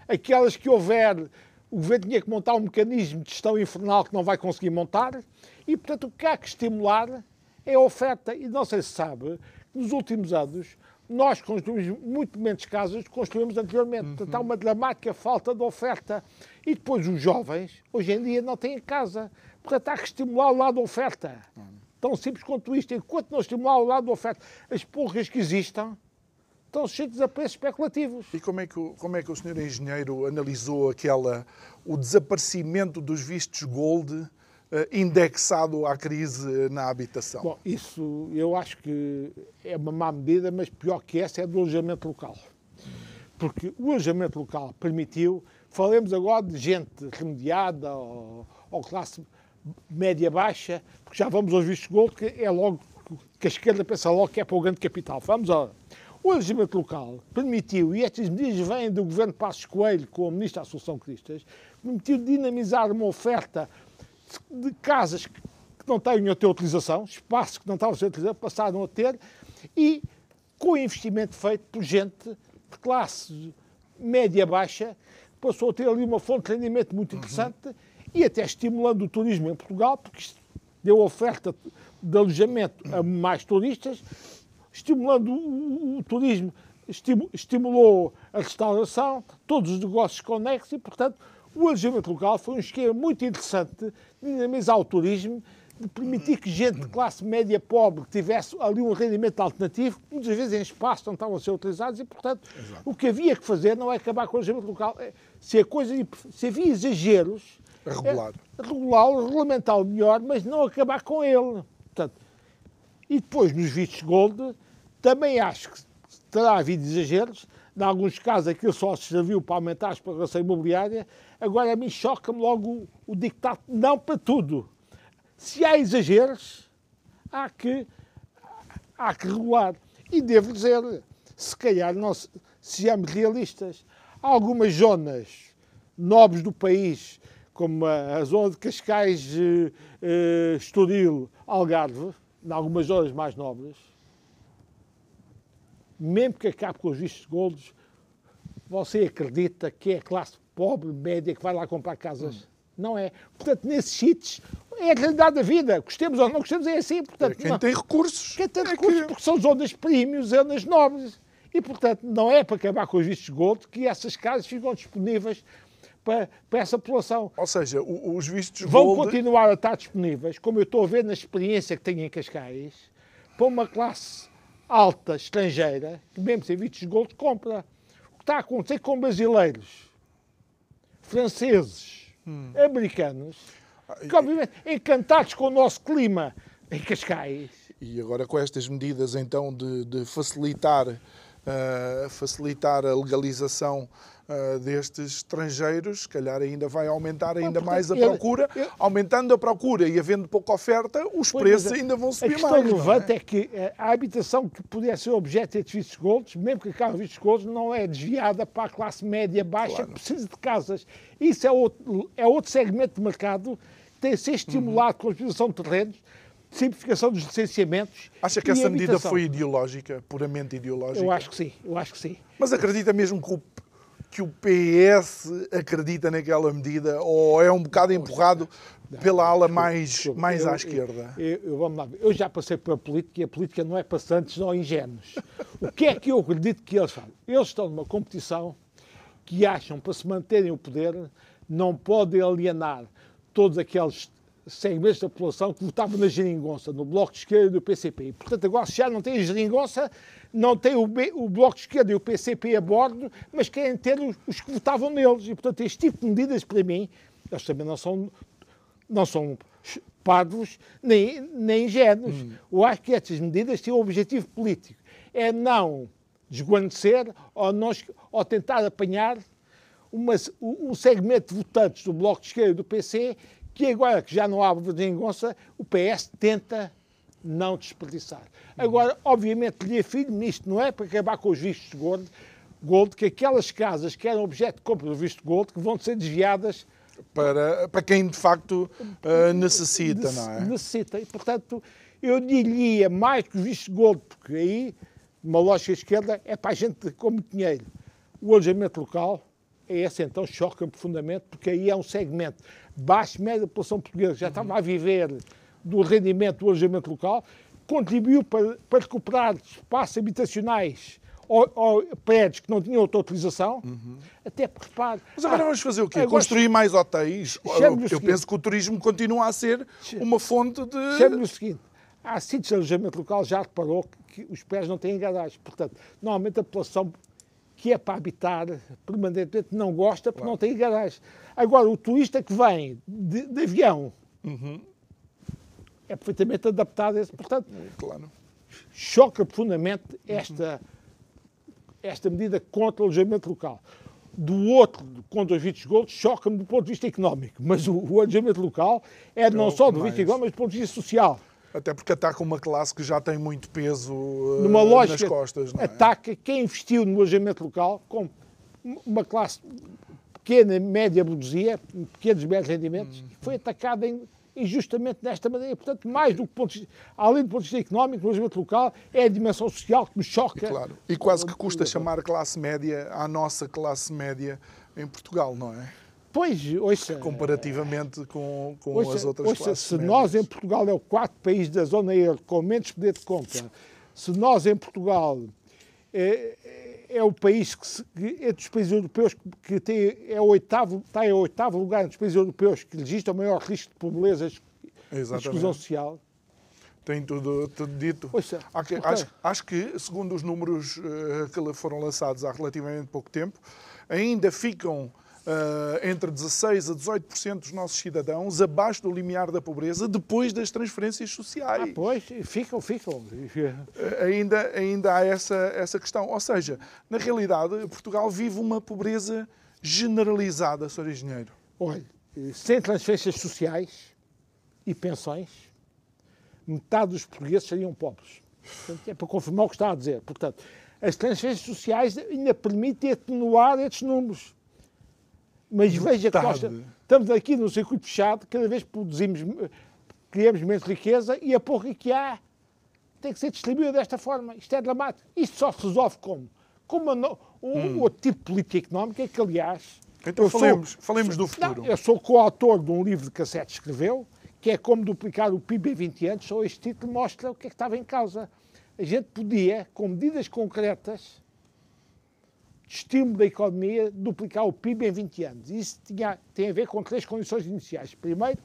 aquelas que houver, o governo tinha que montar um mecanismo de gestão infernal que não vai conseguir montar, e portanto o que há que estimular é a oferta. E não sei se sabe, nos últimos anos nós construímos muito menos casas do que construímos anteriormente. Uhum. Portanto, há uma dramática falta de oferta. E depois os jovens, hoje em dia, não têm casa. Portanto, há que estimular o lado da oferta. Uhum. Tão simples quanto isto. Enquanto não estimular o lado da oferta, as porras que existam estão sujeitas a preços especulativos. E como é, que, como é que o senhor engenheiro analisou aquela, o desaparecimento dos vistos gold eh, indexado à crise na habitação? Bom, isso eu acho que é uma má medida, mas pior que essa é do alojamento local. Porque o alojamento local permitiu, falemos agora de gente remediada ou, ou classe média-baixa, porque já vamos aos vistos gold, que é logo que a esquerda pensa logo que é para o grande capital. Vamos a o alojamento local permitiu, e estas medidas vêm do governo Passos Coelho com o ministro da Assunção Cristas, permitiu dinamizar uma oferta de casas que não têm a ter utilização, espaços que não estavam a ser utilizados, passaram a ter, e com o investimento feito por gente de classe média-baixa, passou a ter ali uma fonte de rendimento muito interessante uhum. e até estimulando o turismo em Portugal, porque isto deu oferta de alojamento a mais turistas, estimulando o, o, turismo, estimulou a restauração, todos os negócios conexos e, portanto, o alojamento local foi um esquema muito interessante de dinamizar o turismo, de permitir que gente de classe média pobre tivesse ali um rendimento alternativo, muitas vezes em espaços não estavam a ser utilizados, e, portanto, Exato. o que havia que fazer não é acabar com o alojamento local. É, se, a coisa, se havia exageros. É, regulá-lo, regulamentá-lo melhor, mas não acabar com ele. E depois, nos vistos gold, também acho que terá havido exageros, em alguns casos aquilo só se serviu para aumentar a especulação imobiliária, agora a mim choca-me logo o, o dictato, não para tudo. Se há exageros, há que, há que regular. E devo dizer, se calhar, não, sejamos realistas, há algumas zonas nobres do país, como a, a zona de Cascais, eh, eh, Estoril, Algarve, em algumas zonas mais nobres, mesmo que acabe com os vistos goldos, você acredita que é a classe pobre, média, que vai lá comprar casas? Hum. Não é. Portanto, nesses sítios, é a realidade da vida. Gostemos ou não gostemos, é assim. Portanto, é quem não. tem recursos. Quem tem é recursos, que... porque são zonas premium, zonas nobres. E, portanto, não é para acabar com os vistos gold que essas casas ficam disponíveis para, para essa população. Ou seja, os vistos Vão gold... continuar a estar disponíveis, como eu estou a ver na experiência que tenho em Cascais, para uma classe alta estrangeira, que mesmo sem vistos gold, compra. O que está a acontecer com brasileiros, franceses, hum. americanos, ah, que obviamente encantados com o nosso clima em Cascais. E agora com estas medidas então de, de facilitar, uh, facilitar a legalização uh, destes estrangeiros, se calhar ainda vai aumentar ainda ah, mais a procura. Aumentando a procura e havendo pouca oferta, os preços ainda vão subir mais. A questão relevante é? é? que eh, a habitação que pudesse ser objeto de vistos golds, mesmo que vistos golds, não é desviada para a classe média baixa claro. que precisa de casas. Isso é outro, é outro segmento de mercado que tem a ser estimulado uhum. com a utilização de terrenos, simplificação dos licenciamentos. Acha que essa medida foi ideológica, puramente ideológica? Eu acho que sim, eu acho que sim. Mas acredita mesmo que o que o PS acredita naquela medida ou é um bocado empurrado pela ala mais, mais à esquerda? Eu, eu, vamos lá Eu já passei pela política e a política não é para santos ou ingênuos. O que é que eu acredito que eles fazem? Eles estão numa competição que acham, para se manterem o poder, não podem alienar todos aqueles segmentos da população que votavam na geringonça, no Bloco de Esquerda e do PCP. E, portanto, agora se já não tem a geringonça, não tem o, B, o Bloco de Esquerda e o PCP a bordo, mas querem ter os, os, que votavam neles. E, portanto, este tipo de medidas, para mim, eles também não são, não são parvos nem, nem ingênuos. Hum. Eu acho que estas medidas têm um objetivo político. É não desguarnecer ou, não, ou tentar apanhar uma, um segmento de votantes do Bloco de Esquerda e do PC que agora que já não há vergonha, o PS tenta não desperdiçar. Agora, obviamente, lhe afirmo isto não é para acabar com os vistos de gold, gold, que aquelas casas que eram objeto de compra do visto gold, que vão ser desviadas para, para quem de facto uh, necessita, não é? Necessita. E, portanto, eu diria mais que o visto gold, porque aí, uma lógica esquerda, é para a gente com muito dinheiro. O alojamento local é esse, então, choca profundamente, porque aí é um segmento baixo, média da população portuguesa, já estava a viver do rendimento do alojamento local, contribuiu para, para recuperar espaços habitacionais ou, ou, prédios que não tinham outra utilização, uhum. até porque, repare... Mas agora vamos fazer o quê? Construir mais hotéis? Eu, eu penso que o turismo continua a ser uma fonte de... Chame-me o seguinte, há sítios de alojamento local, já reparou que, que os prédios não têm garagem. Portanto, normalmente a população que é para habitar permanentemente não gosta porque claro. não tem garagem. Agora, o turista que vem de, de avião uhum. é perfeitamente adaptado a esse. Portanto, claro. choca profundamente esta, esta medida contra o alojamento local. Do outro, contra os vistos gold, choca-me do ponto de vista económico. Mas o, o alojamento local é não é só do visto económico, mas do ponto de vista social. Até porque ataca uma classe que já tem muito peso uh, Numa lógica, nas costas. Não é? Ataca quem investiu no alojamento local, com uma classe pequena, média burguesia, pequenos médios rendimentos, hum. foi atacada em, injustamente desta maneira. Portanto, mais do que ponto de, além do ponto de vista económico, o alojamento local é a dimensão social que me choca. E, claro. e quase que custa chamar classe média à nossa classe média em Portugal, não é? Pois, ouça. Comparativamente com, com ouça, as outras ouça, classes. Se médias. nós em Portugal é o quarto país da zona euro com menos poder de compra, se nós em Portugal é, é o país que, se, entre os países europeus que tem, é o oitavo, está em oitavo lugar entre os países europeus que existe o maior risco de pobreza e exclusão social. Tem tudo, tudo dito. Ouça, acho, acho, que, segundo os números uh, que foram lançados há relativamente pouco tempo, ainda ficam Uh, entre 16% a 18% dos nossos cidadãos abaixo do limiar da pobreza depois das transferências sociais. Ah, pois, ficam, ficam. Uh, ainda, ainda há essa, essa questão. Ou seja, na realidade, Portugal vive uma pobreza generalizada, Sr. Engenheiro. Olha, sem transferências sociais e pensões, metade dos portugueses seriam pobres. Portanto, é para confirmar o que está a dizer. Portanto, as transferências sociais ainda permitem atenuar estes números. Mas veja que nós estamos aqui no circuito fechado, cada vez produzimos, criamos menos riqueza e a pouco que há tem que ser distribuída desta forma. Isto é dramático. Isto só se resolve como? Como um, hum. outro tipo de política económica que, aliás... Então falemos, sou, falemos do futuro. Não, eu sou coautor de um livro de cassete escreveu, que é como duplicar o PIB em 20 anos, só este título mostra o que é que estava em causa. A gente podia, com medidas concretas, estímulo da economia duplicar o PIB em 20 anos. Isso tinha, tem a ver com três condições iniciais. Primeiro,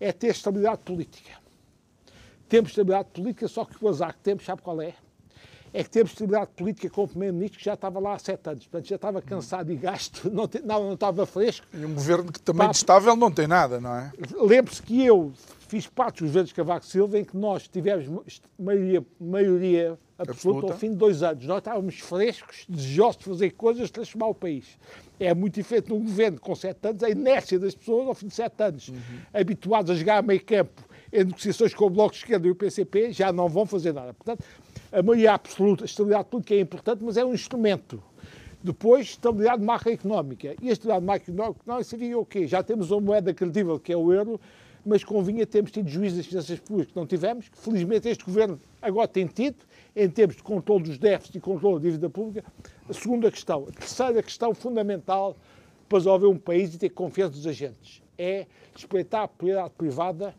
é ter estabilidade política. Temos estabilidade política, só que o azar que temos, sabe qual é? É que temos estabilidade política com o Primeiro-Ministro que já estava lá há sete anos. Portanto, já estava cansado e gasto, não, não, não estava fresco. E um governo que também Papo. estável não tem nada, não é? Lembre-se que eu fiz parte dos governos de Cavaco Silva em que nós tivemos maioria, maioria absoluta, absoluta ao fim de dois anos. Nós estávamos frescos, desejosos de fazer coisas, transformar o país. É muito diferente num governo com sete anos, a inércia das pessoas ao fim de sete anos, uhum. habituados a jogar a meio campo em negociações com o Bloco de Esquerda e o PCP, já não vão fazer nada. Portanto, a maioria absoluta, a estabilidade política é importante, mas é um instrumento. Depois, estabilidade macroeconómica. E a estabilidade macroeconómica seria o quê? Já temos uma moeda credível, que é o euro, mas convinha termos tido juízo das finanças públicas que não tivemos, que felizmente este governo agora tem tido, em termos de controle dos déficits e controle da dívida pública. A segunda questão, a terceira questão fundamental para resolver um país e ter confiança dos agentes é respeitar a propriedade privada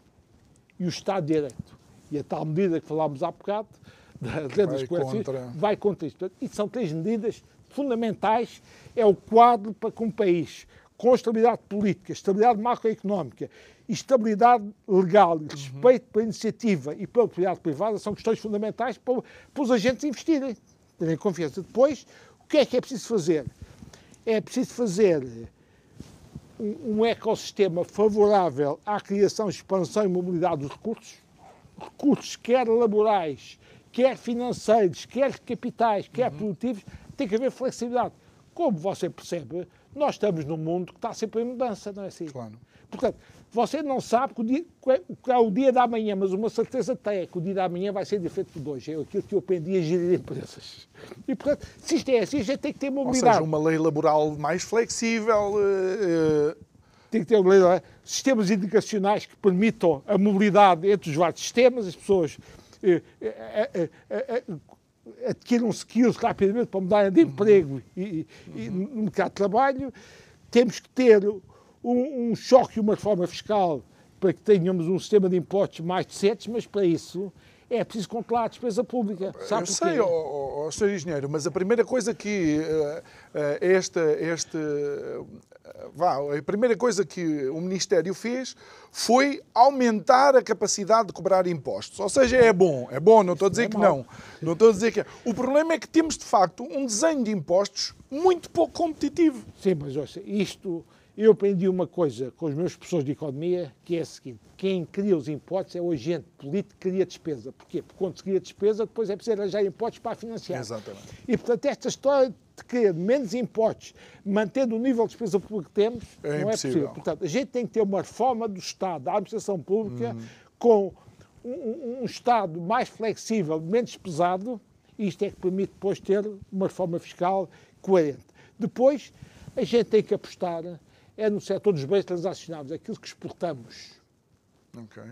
e o Estado de Direito. E a tal medida que falámos há bocado, das rendas contra... vai contra isto. E são três medidas fundamentais, é o quadro para que um país com estabilidade política, estabilidade macroeconómica estabilidade legal e respeito uhum. pela iniciativa e pela propriedade privada são questões fundamentais para, para os agentes investirem, terem confiança. Depois, o que é que é preciso fazer? É preciso fazer um, um ecossistema favorável à criação, expansão e mobilidade dos recursos, recursos quer laborais, quer financeiros, quer capitais, quer uhum. produtivos, tem que haver flexibilidade. Como você percebe, Nós estamos num mundo que está sempre em mudança, não é assim? Claro. Portanto, você não sabe que o dia, que é o dia da manhã, mas uma certeza tem é que o dia da manhã vai ser diferente do hoje. É aquilo que eu aprendi a gerir empresas. E, portanto, se isto é assim, a gente tem que ter mobilidade. Ou seja, uma lei laboral mais flexível. Uh, tem que ter uma lei, sistemas educacionais que permitam a mobilidade entre os vários sistemas, as pessoas uh, uh, adquiram skills rapidamente para mudar de emprego e, e, no mercado de trabalho. Temos que ter um, um choque e uma reforma fiscal para que tenhamos um sistema de impostos mais decentes, mas para isso é preciso controlar a despesa pública. Sabe Eu sei, oh, oh, Sr. Engenheiro, mas a primeira coisa que uh, uh, este, este uh, vá, a primeira coisa que o Ministério fez foi aumentar a capacidade de cobrar impostos. Ou seja, é bom, é bom, não estou a dizer é que não. Não estou a dizer que é. O problema é que temos, de facto, um desenho de impostos muito pouco competitivo. Sim, mas ouça, isto eu aprendi uma coisa com os meus professores de economia, que é a seguinte: quem cria os impostos é o agente político que cria despesa. Porquê? Porque quando se cria despesa, depois é preciso arranjar impostos para financiar. Exatamente. E, portanto, esta história de criar menos impostos, mantendo o nível de despesa pública que temos, é não impossível. é possível. Portanto, a gente tem que ter uma reforma do Estado, da administração pública, uhum. com um, um, Estado mais flexível, menos pesado, e isto é que permite depois ter uma reforma fiscal coerente. Depois, a gente tem que apostar é no setor dos bens transacionados, aquilo que exportamos. Ok.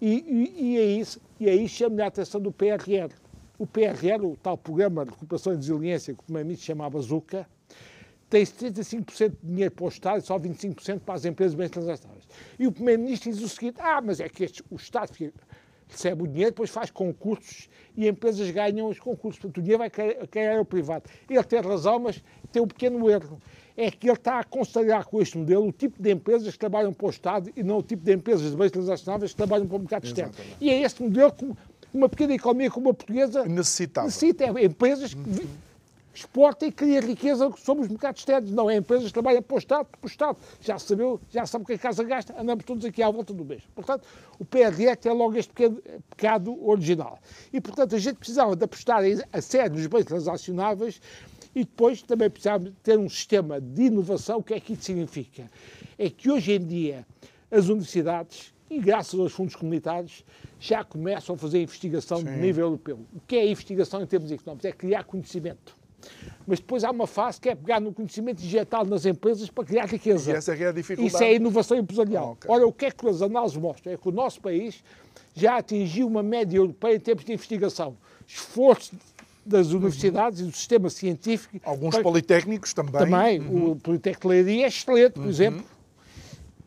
E, e, e, é isso, e aí chama-lhe a atenção do PRR. O PRR, o tal Programa de Recuperação e Resiliência, que o Primeiro-Ministro chamava ZUCA, tem 75% de dinheiro para o Estado e só 25% para as empresas de bens transacionados. E o Primeiro-Ministro diz o seguinte, ah, mas é que este, o Estado recebe o dinheiro, depois faz concursos e empresas ganham os concursos. Portanto, o dinheiro vai cair ao privado. Ele tem razão, mas tem um pequeno erro é que ele está a considerar com este modelo o tipo de empresas que trabalham para o Estado e não o tipo de empresas de bens transacionáveis que trabalham para o mercado externo. E é este modelo que uma pequena economia como a portuguesa Necessitava. necessita. É empresas que exportam e criam riqueza sobre os mercados externos. Não é empresas que trabalham para o Estado, porque o Estado já sabeu, já sabe o que a casa gasta, andamos todos aqui à volta do mês. Portanto, o PRD tem logo este pequeno, pecado original. E, portanto, a gente precisava de apostar a sério nos bens transacionáveis e depois também precisamos ter um sistema de inovação. O que é que isso significa? É que hoje em dia as universidades, e graças aos fundos comunitários, já começam a fazer investigação Sim. de nível europeu. O que é investigação em termos económicos? É criar conhecimento. Mas depois há uma fase que é pegar no conhecimento e injetá-lo nas empresas para criar riqueza. E essa é, a dificuldade. Isso é inovação empresarial. Oh, okay. Ora, o que é que as análises mostram? É que o nosso país já atingiu uma média europeia em termos de investigação. Esforço das universidades e do sistema científico. Alguns para... politécnicos também. Também. Uhum. O Politécnico de Leiria é excelente, por uhum. exemplo.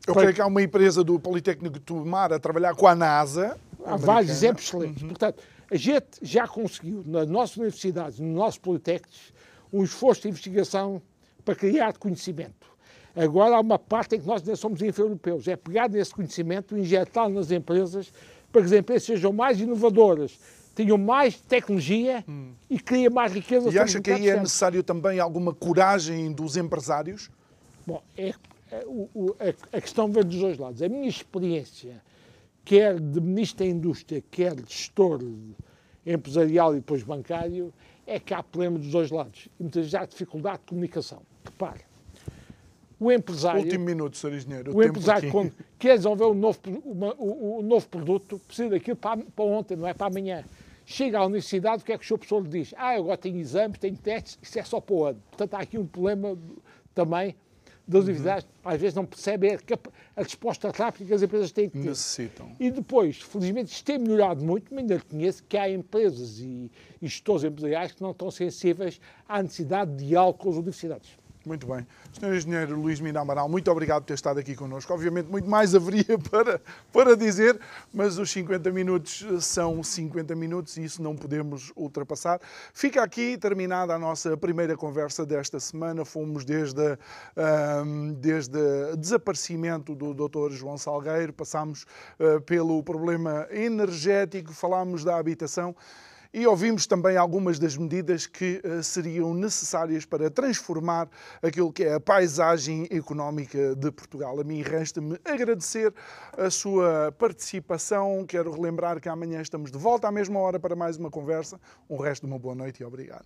Eu creio que há uma empresa do Politécnico de Tomar a trabalhar com a NASA. Há vários exemplos excelentes. Uhum. Portanto, a gente já conseguiu, nas nossas universidades, nos nossos politécnicos, um esforço de investigação para criar conhecimento. Agora há uma parte em que nós ainda somos infra-europeus. É pegar nesse conhecimento e injetá-lo nas empresas para que as empresas sejam mais inovadoras, tenham mais tecnologia hum. e criam mais riqueza. E acha que aí é necessário também alguma coragem dos empresários? Bom, é o, o, a, a, questão vem dos dois lados. A minha experiência, quer de ministro da Indústria, quer de gestor empresarial e depois bancário, é que há problema dos dois lados. E muitas vezes há dificuldade de comunicação. Repare, o empresário. Último minuto, Sr. Engenheiro. O, o empresário, quando quer desenvolver um novo, uma, novo produto, precisa daquilo para, para ontem, não é para amanhã. Chega à universidade, o que é que o seu professor lhe diz? Ah, agora tenho exames, tenho testes, isso é só para o ano. Portanto, há aqui um problema também das universidades, uhum. às vezes não percebem a, resposta rápida que as empresas têm que ter. Necessitam. E depois, felizmente, isto tem melhorado muito, mas ainda reconheço que há empresas e, e gestores empresariais que não estão sensíveis à necessidade de diálogo com as universidades. Muito bem. Sr. Engenheiro Luís Mina Amaral, muito obrigado por ter estado aqui connosco. Obviamente, muito mais haveria para, para dizer, mas os 50 minutos são 50 minutos e isso não podemos ultrapassar. Fica aqui terminada a nossa primeira conversa desta semana. Fomos desde, um, desde o desaparecimento do Dr. João Salgueiro, passámos uh, pelo problema energético, falámos da habitação e ouvimos também algumas das medidas que uh, seriam necessárias para transformar aquilo que é a paisagem económica de Portugal. A mim resta-me agradecer a sua participação. Quero relembrar que amanhã estamos de volta à mesma hora para mais uma conversa. Um resto de uma boa noite e obrigado.